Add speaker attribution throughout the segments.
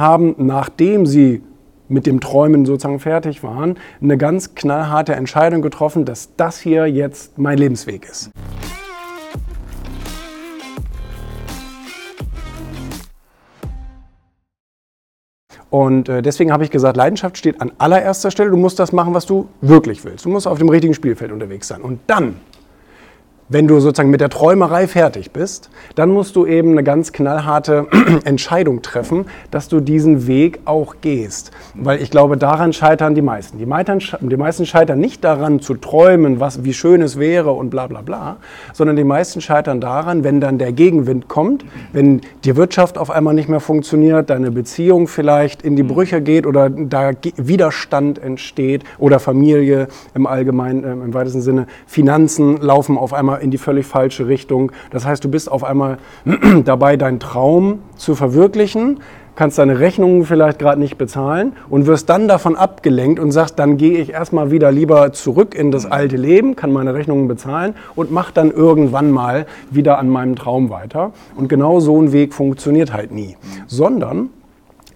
Speaker 1: haben, nachdem sie mit dem Träumen sozusagen fertig waren, eine ganz knallharte Entscheidung getroffen, dass das hier jetzt mein Lebensweg ist. Und äh, deswegen habe ich gesagt, Leidenschaft steht an allererster Stelle. Du musst das machen, was du wirklich willst. Du musst auf dem richtigen Spielfeld unterwegs sein. Und dann wenn du sozusagen mit der Träumerei fertig bist, dann musst du eben eine ganz knallharte Entscheidung treffen, dass du diesen Weg auch gehst. Weil ich glaube, daran scheitern die meisten. Die, die meisten scheitern nicht daran zu träumen, was, wie schön es wäre und bla bla bla, sondern die meisten scheitern daran, wenn dann der Gegenwind kommt, wenn die Wirtschaft auf einmal nicht mehr funktioniert, deine Beziehung vielleicht in die Brüche geht oder da Widerstand entsteht oder Familie im allgemeinen, äh, im weitesten Sinne, Finanzen laufen auf einmal in die völlig falsche Richtung. Das heißt, du bist auf einmal dabei, deinen Traum zu verwirklichen, kannst deine Rechnungen vielleicht gerade nicht bezahlen und wirst dann davon abgelenkt und sagst, dann gehe ich erstmal wieder lieber zurück in das alte Leben, kann meine Rechnungen bezahlen und mach dann irgendwann mal wieder an meinem Traum weiter. Und genau so ein Weg funktioniert halt nie. Sondern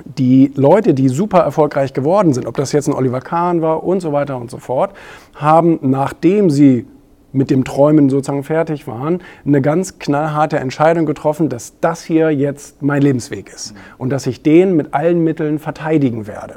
Speaker 1: die Leute, die super erfolgreich geworden sind, ob das jetzt ein Oliver Kahn war und so weiter und so fort, haben, nachdem sie mit dem Träumen sozusagen fertig waren, eine ganz knallharte Entscheidung getroffen, dass das hier jetzt mein Lebensweg ist und dass ich den mit allen Mitteln verteidigen werde.